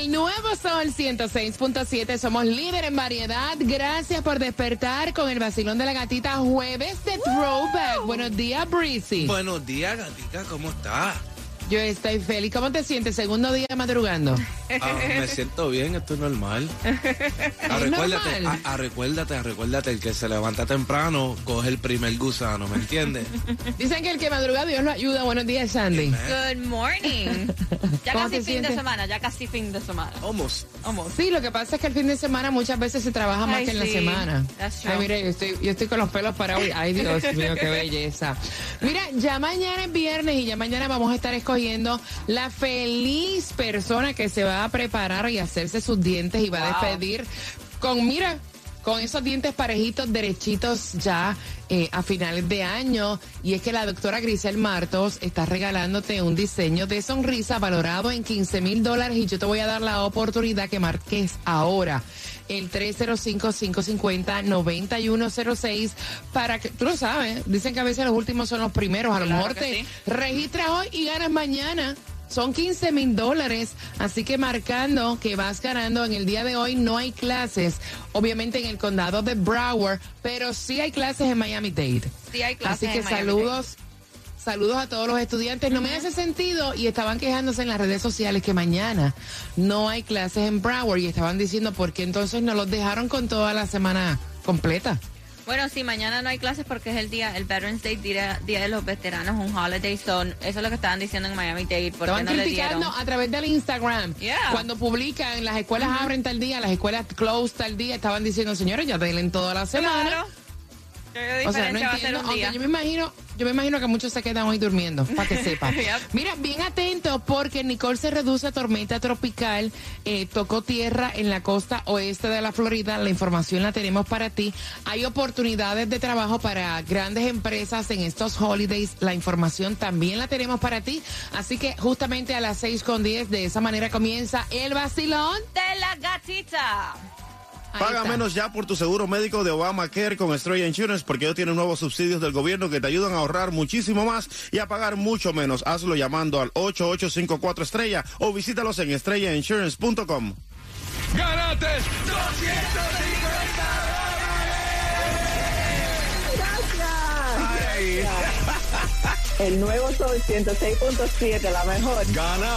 El nuevo Sol 106.7 somos líder en variedad. Gracias por despertar con el vacilón de la gatita jueves de Throwback. Buenos días, Breezy. Buenos días, gatica, ¿cómo estás? Yo estoy feliz. ¿Cómo te sientes? Segundo día madrugando. Ah, me siento bien, esto es normal. Ah, recuérdate, normal? ah, recuérdate, ah, recuérdate, el que se levanta temprano coge el primer gusano, ¿me entiendes? Dicen que el que madruga Dios lo ayuda. Buenos días, Sandy. Good morning. Ya ¿Cómo casi fin sientes? de semana, ya casi fin de semana. Vamos. Vamos. Sí, lo que pasa es que el fin de semana muchas veces se trabaja más Ay, que en la semana. That's true. Ay, mire, yo estoy, yo estoy con los pelos parados. y- Ay, Dios mío, qué belleza. Mira, ya mañana es viernes y ya mañana vamos a estar escogiendo la feliz persona que se va a preparar y hacerse sus dientes y va a despedir con, mira, con esos dientes parejitos, derechitos ya eh, a finales de año. Y es que la doctora Grisel Martos está regalándote un diseño de sonrisa valorado en 15 mil dólares y yo te voy a dar la oportunidad que marques ahora. El 305-550-9106 para que, tú lo sabes, dicen que a veces los últimos son los primeros, a lo Claro mejor te sí. registras hoy y ganas mañana. Son 15 mil dólares, así que marcando que vas ganando en el día de hoy no hay clases, obviamente en el condado de Broward, pero sí hay clases en Miami Dade. Sí hay clases Así que en saludos. Saludos a todos los estudiantes. No me hace sentido y estaban quejándose en las redes sociales que mañana no hay clases en Broward y estaban diciendo por qué entonces no los dejaron con toda la semana completa. Bueno, sí, mañana no hay clases porque es el día, el Veterans Day, día, día de los veteranos, un holiday. Son, eso es lo que estaban diciendo en Miami Dade. ¿Por qué Estaban no le criticando dieron? a través del Instagram. Yeah. Cuando publican, las escuelas abren tal día, las escuelas close tal día, estaban diciendo, señores, ya denle toda la semana. Claro. ¿Qué O sea, no entiendo, aunque día? yo me imagino, yo me imagino que muchos se quedan hoy durmiendo, para que sepan. Yep. Mira, bien atento porque Nicole se reduce a tormenta tropical, eh, tocó tierra en la costa oeste de la Florida, la información la tenemos para ti. Hay oportunidades de trabajo para grandes empresas en estos holidays, la información también la tenemos para ti. Así que justamente a las 6 con 10 de esa manera comienza el vacilón. De la gatita. Ahí Paga está. menos ya por tu seguro médico de Obamacare con Estrella Insurance porque ellos tienen nuevos subsidios del gobierno que te ayudan a ahorrar muchísimo más y a pagar mucho menos. Hazlo llamando al 8854 Estrella o visítalos en estrellainsurance.com. ¡Gánate! El nuevo Sol 106.7, la mejor. Gana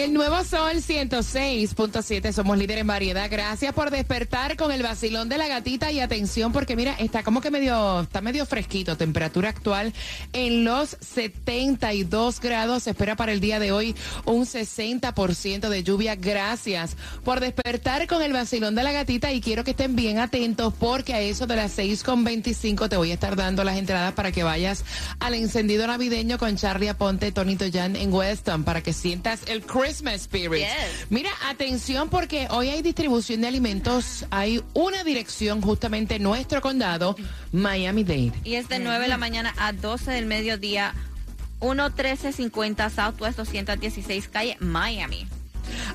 El Nuevo Sol 106.7 somos líder en variedad. Gracias por despertar con el vacilón de la gatita y atención porque mira, está como que medio, está medio fresquito. Temperatura actual en los 72 grados. Se espera para el día de hoy un 60% de lluvia. Gracias por despertar con el vacilón de la gatita y quiero que estén bien atentos porque a eso de las 6.25 te voy a estar dando las entradas para que vayas al encendido navideño con Charlie Aponte, Tonito Jan en Weston para que sientas el Christmas Spirit. Yes. Mira, atención porque hoy hay distribución de alimentos. Hay una dirección justamente en nuestro condado, Miami-Dade. Y es de 9 de la mañana a 12 del mediodía. 11350 Southwest 216 calle Miami.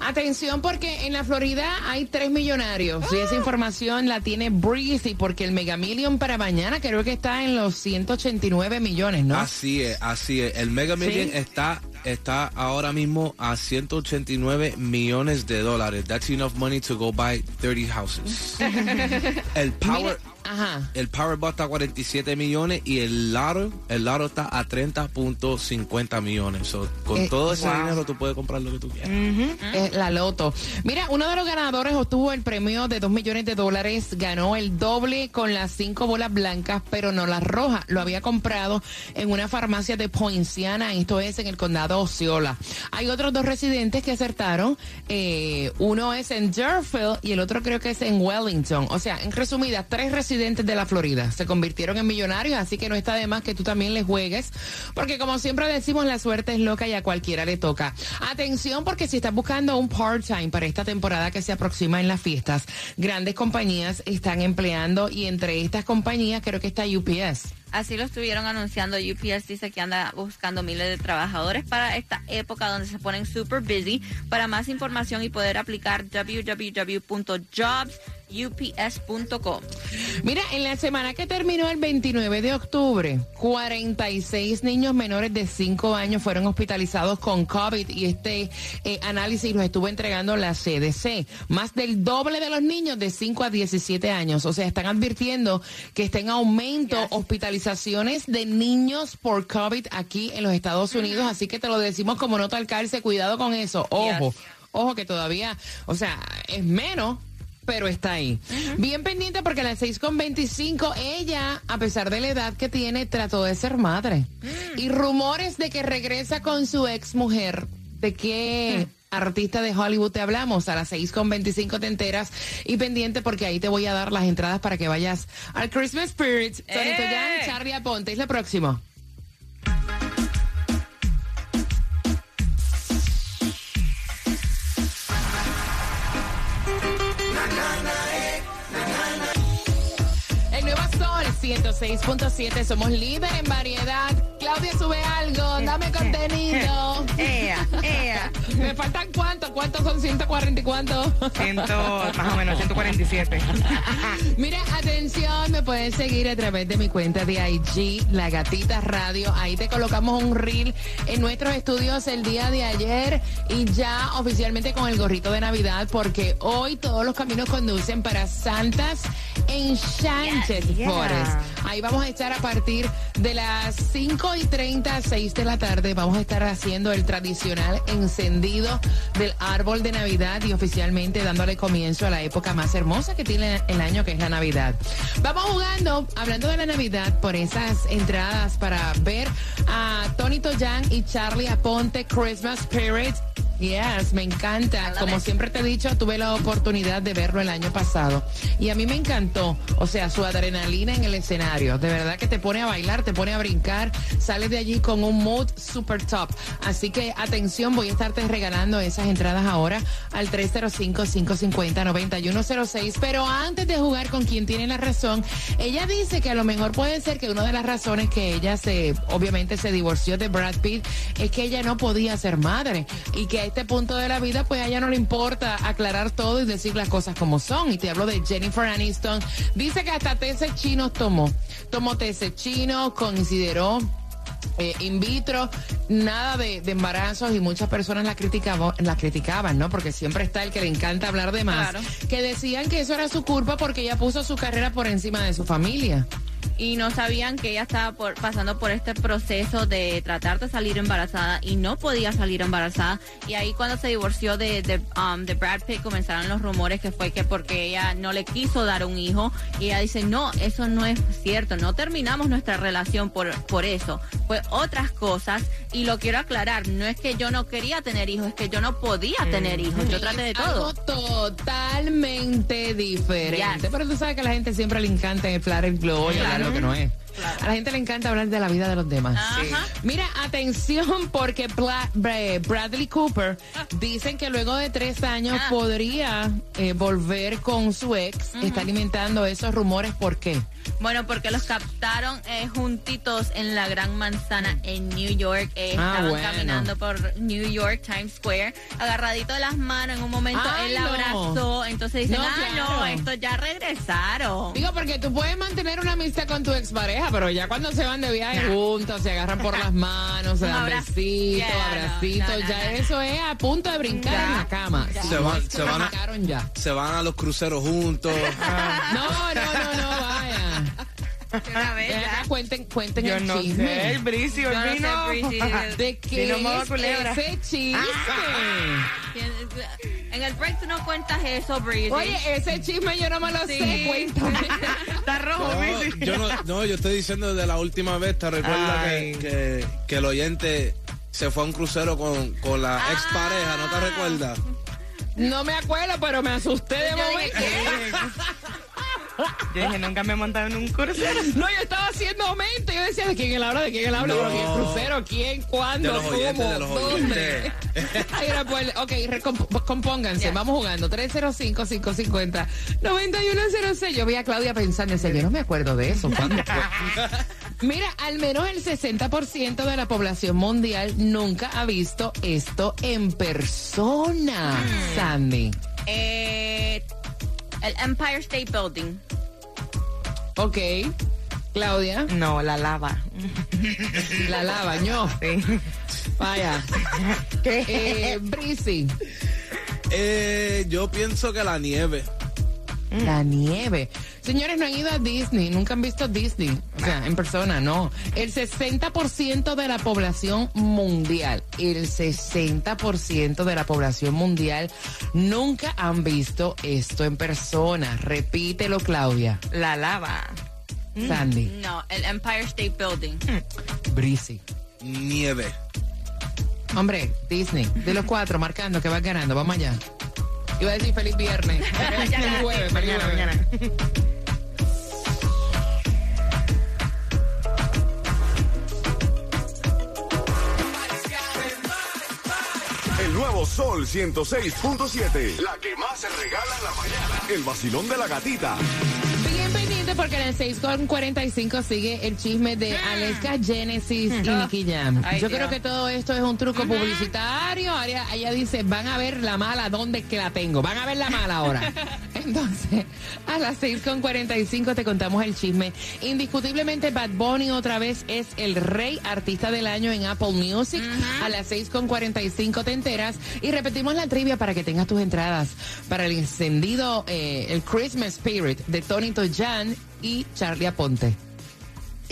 Atención porque en la Florida hay tres millonarios y esa información la tiene Breezy porque el Mega Million para mañana creo que está en los 189 millones, ¿no? Así es, así es. El Mega Million Sí. está está ahora mismo a 189 millones de dólares. That's enough money to go buy 30 houses. el Power... Ajá. El Powerball está a 47 millones y el Laro, el Laro está a 30.50 millones. So, con Eh, todo ese wow. dinero tú puedes comprar lo que tú quieras. Eh, la loto. Mira, uno de los ganadores obtuvo el premio de 2 millones de dólares, ganó el doble con las cinco bolas blancas, pero no las rojas. Lo había comprado en una farmacia de Poinciana, esto es en el condado Osceola. Hay otros dos residentes que acertaron. eh, uno es en Deerfield y el otro creo que es en Wellington. O sea, en resumidas, tres residentes de la Florida se convirtieron en millonarios, así que no está de más que tú también les juegues, porque como siempre decimos, la suerte es loca y a cualquiera le toca. Atención, porque si estás buscando un part-time para esta temporada que se aproxima en las fiestas, grandes compañías están empleando y entre estas compañías creo que está UPS. Así lo estuvieron anunciando. UPS dice que anda buscando miles de trabajadores para esta época donde se ponen super busy. Para más información y poder aplicar www.jobsups.com. Mira, en la semana que terminó el 29 de octubre, 46 niños menores de 5 años fueron hospitalizados con COVID y este eh, análisis lo estuvo entregando la CDC. Más del doble de los niños de 5 a 17 años. O sea, están advirtiendo que está en aumento hospitalizaciones de niños por COVID aquí en los Estados Unidos. Así que te lo decimos como nota al calce, cuidado con eso. Ojo, ojo que todavía, o sea, es menos pero está ahí. Bien pendiente porque a las 6.25 ella, a pesar de la edad que tiene, trató de ser madre. Y rumores de que regresa con su ex mujer. ¿De qué artista de Hollywood te hablamos? A las 6.25 te enteras y pendiente porque ahí te voy a dar las entradas para que vayas al Christmas Spirit. Tonito ¡Eh! Jan, Charlie Aponte. Es lo próximo. 106.7, somos líder en variedad. Claudia sube algo, dame contenido. Son 140 y? Ciento, más o menos, 147. Mira, atención, me pueden seguir a través de mi cuenta de IG, La Gatita Radio. Ahí te colocamos un reel en nuestros estudios el día de ayer y ya oficialmente con el gorrito de Navidad porque hoy todos los caminos conducen para Santas Enchanted Yes, yeah. Forest. Ahí vamos a estar a partir de las 5 y 30, 6 de la tarde. Vamos a estar haciendo el tradicional encendido del árbol de Navidad y oficialmente dándole comienzo a la época más hermosa que tiene el año, que es la Navidad. Vamos jugando, hablando de la Navidad, por esas entradas para ver a Tony Toyan y Charlie Aponte Christmas Spirit. Yes, me encanta. Como it. siempre te he dicho, tuve la oportunidad de verlo el año pasado y a mí me encantó. O sea, su adrenalina en el escenario. De verdad que te pone a bailar, te pone a brincar, sales de allí con un mood super top. Así que atención, voy a estarte regalando esas entradas ahora al 305-550-9106. Pero antes de jugar con quien tiene la razón, ella dice que a lo mejor puede ser que una de las razones que ella se, obviamente se divorció de Brad Pitt es que ella no podía ser madre y que este punto de la vida pues a ella no le importa aclarar todo y decir las cosas como son. Y te hablo de Jennifer Aniston. Dice que hasta tesis chinos tomó. Tomó tesis chinos, consideró eh, in vitro, nada de, de embarazos y muchas personas la criticaban, la criticaban, ¿no? Porque siempre está el que le encanta hablar de más, Claro. que decían que eso era su culpa porque ella puso su carrera por encima de su familia. Y no sabían que ella estaba por- pasando por este proceso de tratar de salir embarazada y no podía salir embarazada. Y ahí cuando se divorció de, de, um, de Brad Pitt comenzaron los rumores que fue que porque ella no le quiso dar un hijo y ella dice, no, eso no es cierto, no terminamos nuestra relación por, por eso, fue otras cosas y lo quiero aclarar, no es que yo no quería tener hijos, es que yo no podía tener hijos, yo traté de todo. Algo totalmente diferente. Yes. Pero tú sabes que a la gente siempre le encanta inflar el globo y Claro. Que no es. A la gente le encanta hablar de la vida de los demás. Ajá. Mira, atención, porque Bla- Bradley Cooper dicen que luego de tres años Ah. podría eh, volver con su ex. Está alimentando esos rumores. ¿Por qué? Bueno, porque los captaron eh, juntitos en la Gran Manzana en New York. Eh, Ah, estaban bueno. caminando por New York, Times Square, agarradito de las manos. En un momento Ay, él la no. abrazó. Entonces dicen, No, ah, claro. no, estos ya regresaron. Digo, porque tú puedes mantener una amistad con tu expareja, pareja, pero ya cuando se van de viaje juntos, se agarran por las manos, se dan besitos, abracitos, no, no, ya no. eso es a punto de brincar en la cama. Se van- se van a-. Se van a los cruceros juntos. No, no, no, no, cuenten, cuenten Yo el no chisme. sé, el Bricio, el no sé. ¿De qué es ese chisme? En el break tú no cuentas eso, Breezy. Oye, ese chisme yo no me lo Sí. sé, cuéntame. Está rojo, No, yo no, no, yo estoy diciendo de la última vez, ¿te recuerdas Ay. que, que, que el oyente se fue a un crucero con, con la Ah. expareja, ¿no te recuerdas? No me acuerdo, pero me asusté de momento. Yo dije, nunca me he montado en un crucero. No, yo estaba haciendo mente. Yo decía, ¿de quién él habla? ¿De quién él habla? No. ¿Pero quién crucero? ¿Quién? ¿Cuándo? De los ¿Cómo? oyentes, de los ¿Dónde? Ay, pues, ok, recomp- compónganse. Vamos jugando. 305-550-9106. Yo vi a Claudia pensando, decía, yo no me acuerdo de eso. ¿Cuándo fue? Mira, al menos el 60% de la población mundial nunca ha visto esto en persona, Sandy. Eh, el Empire State Building. Ok. Claudia, No, la lava. la lava. Sí. Vaya. ¿Qué? Eh, Brisi, Eh, yo pienso que la nieve. La nieve. Señores, no han ido a Disney, nunca han visto Disney. O sea, en persona, no. El 60% de la población mundial, el 60% de la población mundial nunca han visto esto en persona. Repítelo, Claudia. La lava. Sandy, No, el Empire State Building. Brisi. Nieve. Hombre, Disney, de los cuatro, marcando que vas ganando. Vamos allá. Iba a decir feliz viernes. feliz jueves, feliz Mañana, jueves. mañana. El nuevo Sol 106.7. La que más se regala en la mañana. El vacilón de la gatita. Pendiente porque en el 6.45 sigue el chisme de Aleska Genesis y Nicky Jam. Ay, Yo Dios. creo que todo esto es un truco publicitario. Ella, ella dice, van a ver la mala, ¿dónde es que la tengo? Van a ver la mala ahora. Entonces, a las 6.45 te contamos el chisme. Indiscutiblemente Bad Bunny otra vez es el rey artista del año en Apple Music. A las 6.45 te enteras. Y repetimos la trivia para que tengas tus entradas para el encendido, eh, el Christmas Spirit de Tony Toyan y Charlie Aponte.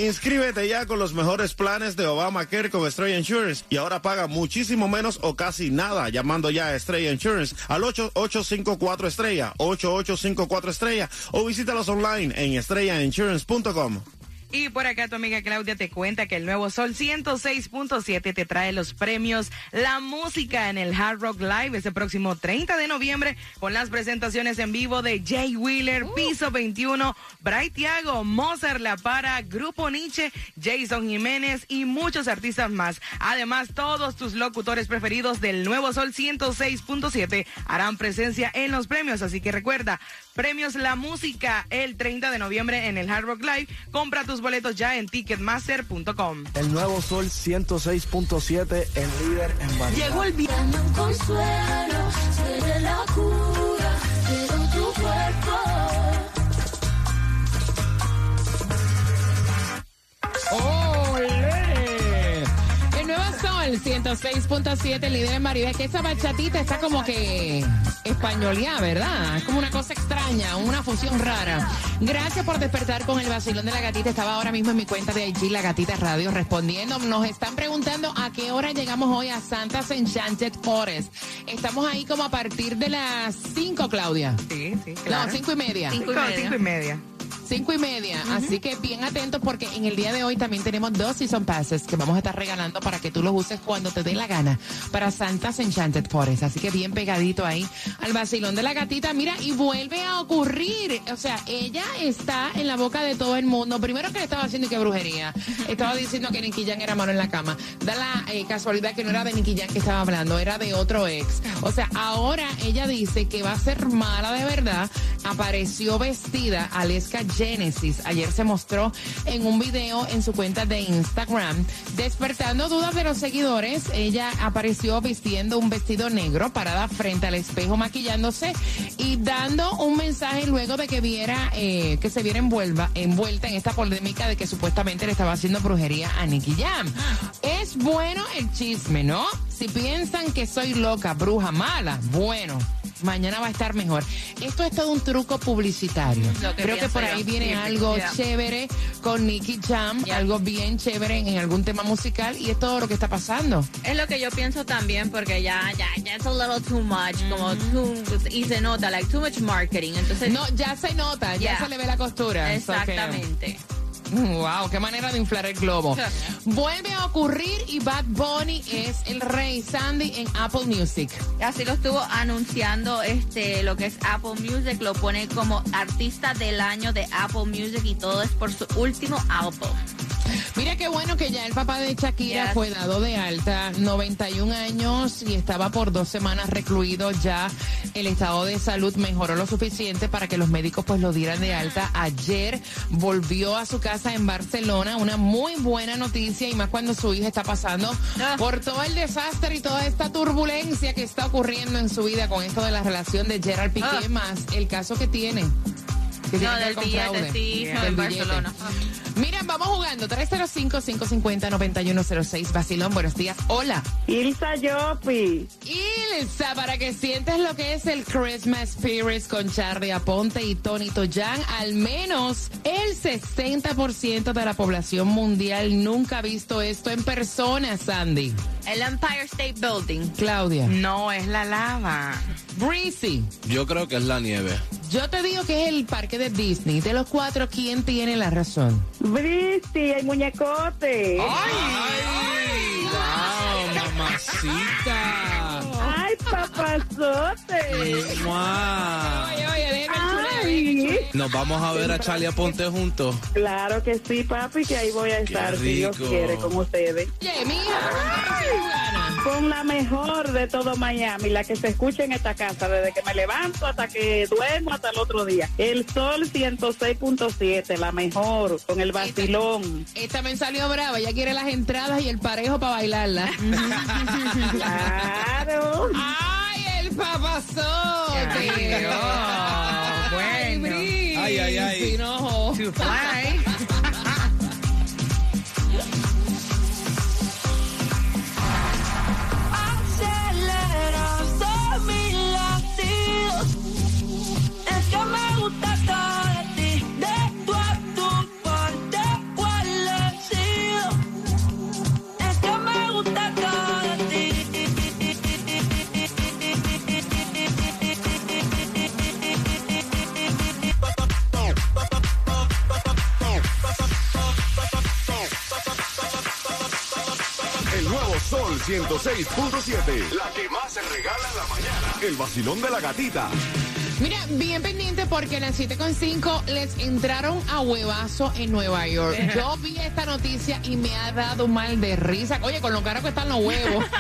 Inscríbete ya con los mejores planes de Obamacare con Estrella Insurance y ahora paga muchísimo menos o casi nada llamando ya a Estrella Insurance al 8854 Estrella, 8854 Estrella o visítalos online en estrellainsurance.com. Y por acá tu amiga Claudia te cuenta que el nuevo Sol 106.7 te trae los premios La Música en el Hard Rock Live ese próximo 30 de noviembre con las presentaciones en vivo de Jay Wheeler, Piso 21, Bright Tiago, Mozart La Para, Grupo Nietzsche, Jason Jiménez y muchos artistas más. Además, todos tus locutores preferidos del nuevo Sol 106.7 harán presencia en los premios, así que recuerda, premios La Música el 30 de noviembre en el Hard Rock Live. Compra tus boletos ya en ticketmaster.com. El nuevo Sol 106.7, el líder en variedad. Llegó el viernes. un consuelo, seré la cura de tu cuerpo. ¡Ole! El nuevo Sol 106.7, líder en Maribel, que esa bachatita está como que españoleada, ¿verdad? Es como una cosa extraña, una fusión rara. Gracias por despertar con el vacilón de la gatita. Estaba ahora mismo en mi cuenta de IG, La Gatita Radio, respondiendo. Nos están preguntando a qué hora llegamos hoy a Santa's Enchanted Forest. Estamos ahí como a partir de las 5, Claudia. Sí, sí, claro. No, cinco y media. Cinco y media. cinco y media. Cinco y media, así que bien atentos porque en el día de hoy también tenemos dos season passes que vamos a estar regalando para que tú los uses cuando te dé la gana para Santa's Enchanted Forest. Así que bien pegadito ahí al vacilón de la gatita. Mira, y vuelve a ocurrir. O sea, ella está en la boca de todo el mundo. Primero que le estaba haciendo y qué brujería. Estaba diciendo que Nicky Jam era malo en la cama. Da la eh, casualidad que no era de Nicky Jam que estaba hablando, era de otro ex. O sea, ahora ella dice que va a ser mala de verdad. Apareció vestida Aleska Genesis. Ayer se mostró en un video en su cuenta de Instagram. Despertando dudas de los seguidores, ella apareció vistiendo un vestido negro, parada frente al espejo, maquillándose y dando un mensaje luego de que viera eh, que se viera envuelva, envuelta en esta polémica de que supuestamente le estaba haciendo brujería a Nicky Jam. Es bueno el chisme, ¿no? Si piensan que soy loca, bruja mala, bueno. Mañana va a estar mejor. Esto es todo un truco publicitario. Que Creo que por ahí viene Sí, algo chévere con Nicky Jam, Yeah. algo bien chévere en algún tema musical y es todo lo que está pasando. Es lo que yo pienso también, porque ya, ya, ya es a little too much, como too, y se nota, like, too much marketing. Entonces, No, ya se nota, ya se le ve la costura. So que- exactamente. Wow, qué manera de inflar el globo. Vuelve a ocurrir y Bad Bunny es el rey Sandy en Apple Music. Así lo estuvo anunciando este lo que es Apple Music, lo pone como artista del año de Apple Music y todo es por su último álbum. Mira qué bueno que ya el papá de Shakira Yes. fue dado de alta, 91 años y estaba por dos semanas recluido. Ya el estado de salud mejoró lo suficiente para que los médicos pues lo dieran de alta. Ayer volvió a su casa en Barcelona, una muy buena noticia y más cuando su hija está pasando Ah. por todo el desastre y toda esta turbulencia que está ocurriendo en su vida con esto de la relación de Gerard Piqué Ah. más el caso que tiene. que tiene No, ver del billete, sí, Del no, en billete. Barcelona. Miren, vamos jugando. 305-550-9106. Basilón, buenos días. Hola. Ilsa Yopi. Ilsa, para que sientas lo que es el Christmas Spirit con Charlie Aponte y Tony Toyan, al menos el 60% de la población mundial nunca ha visto esto en persona, Sandy. El Empire State Building. Claudia. No, es la lava. Breezy. Yo creo que es la nieve. Yo te digo que es el parque de Disney. De los cuatro, ¿quién tiene la razón? Bristi, el muñecote. ¡Ay! ¡Wow, mamacita! Ay, papazote. ¡Mua! Oye, oye, déjame Ay. Nos vamos a ver a Charlie Aponte juntos. Claro que sí, papi, que ahí voy a estar, si Dios quiere, con ustedes. Oye, mija. Con la mejor de todo Miami, la que se escucha en esta casa, desde que me levanto hasta que duermo hasta el otro día. El Sol 106.7, la mejor, con el vacilón. Esta también salió brava. Ella quiere las entradas y el parejo para bailarla. Claro. ¡Ay, el papazote! Oh, bueno. Ay, ay, ay. Sí, no. 106.7. La que más se regala en la mañana. El vacilón de la gatita. Mira, bien pendiente porque en las 7.5 les entraron a huevazo en Nueva York. Yo vi esta noticia y me ha dado mal de risa. Oye, con lo caro que están los huevos.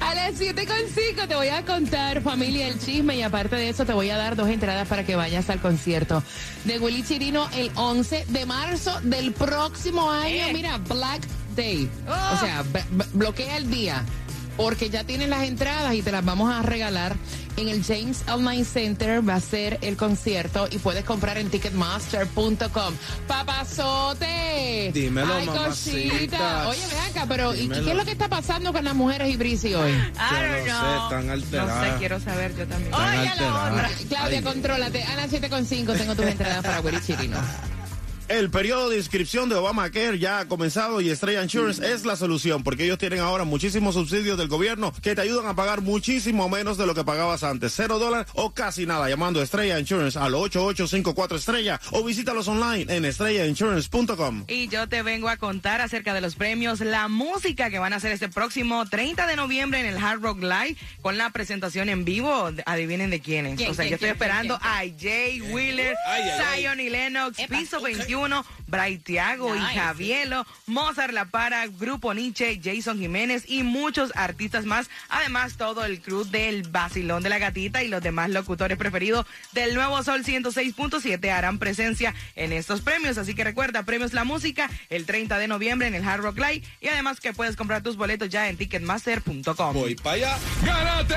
A las 7.5 te voy a contar, familia, el chisme y aparte de eso te voy a dar dos entradas para que vayas al concierto de Willy Chirino el 11 de marzo del próximo año. Mira, Black Day. O sea, bloquea el día porque ya tienes las entradas y te las vamos a regalar en el James Online Center. Va a ser el concierto y puedes comprar en ticketmaster.com. Papazote. Dímelo, Ay, cosita. Oye, ven acá, pero ¿y qué es lo que está pasando con las mujeres y Brisi hoy? Don't no sé, están No alteradas. sé, quiero saber yo también. Oye, la otra. Claudia, Ay. contrólate. A las 7.5 tengo tus entradas para Willy Chirino. El periodo de inscripción de Obamacare ya ha comenzado y Estrella Insurance es la solución porque ellos tienen ahora muchísimos subsidios del gobierno que te ayudan a pagar muchísimo menos de lo que pagabas antes. Cero dólares o casi nada llamando a Estrella Insurance al 8854 Estrella o visítalos online en estrellainsurance.com. Y yo te vengo a contar acerca de los premios, la música que van a hacer este próximo 30 de noviembre en el Hard Rock Live con la presentación en vivo. Adivinen de quiénes. ¿Quién, o sea, quién, yo estoy quién, esperando quién, a Jay Wheeler. Zion y Lennox, Piso 21, 21, Bright Tiago y. Javielo, Mozart La Para, Grupo Nietzsche, Jason Jiménez y muchos artistas más. Además, todo el crew del Basilón de la Gatita y los demás locutores preferidos del Nuevo Sol 106.7 harán presencia en estos premios. Así que recuerda, premios La Música el 30 de noviembre en el Hard Rock Live y además que puedes comprar tus boletos ya en ticketmaster.com. Voy para allá. ¡Ganaste!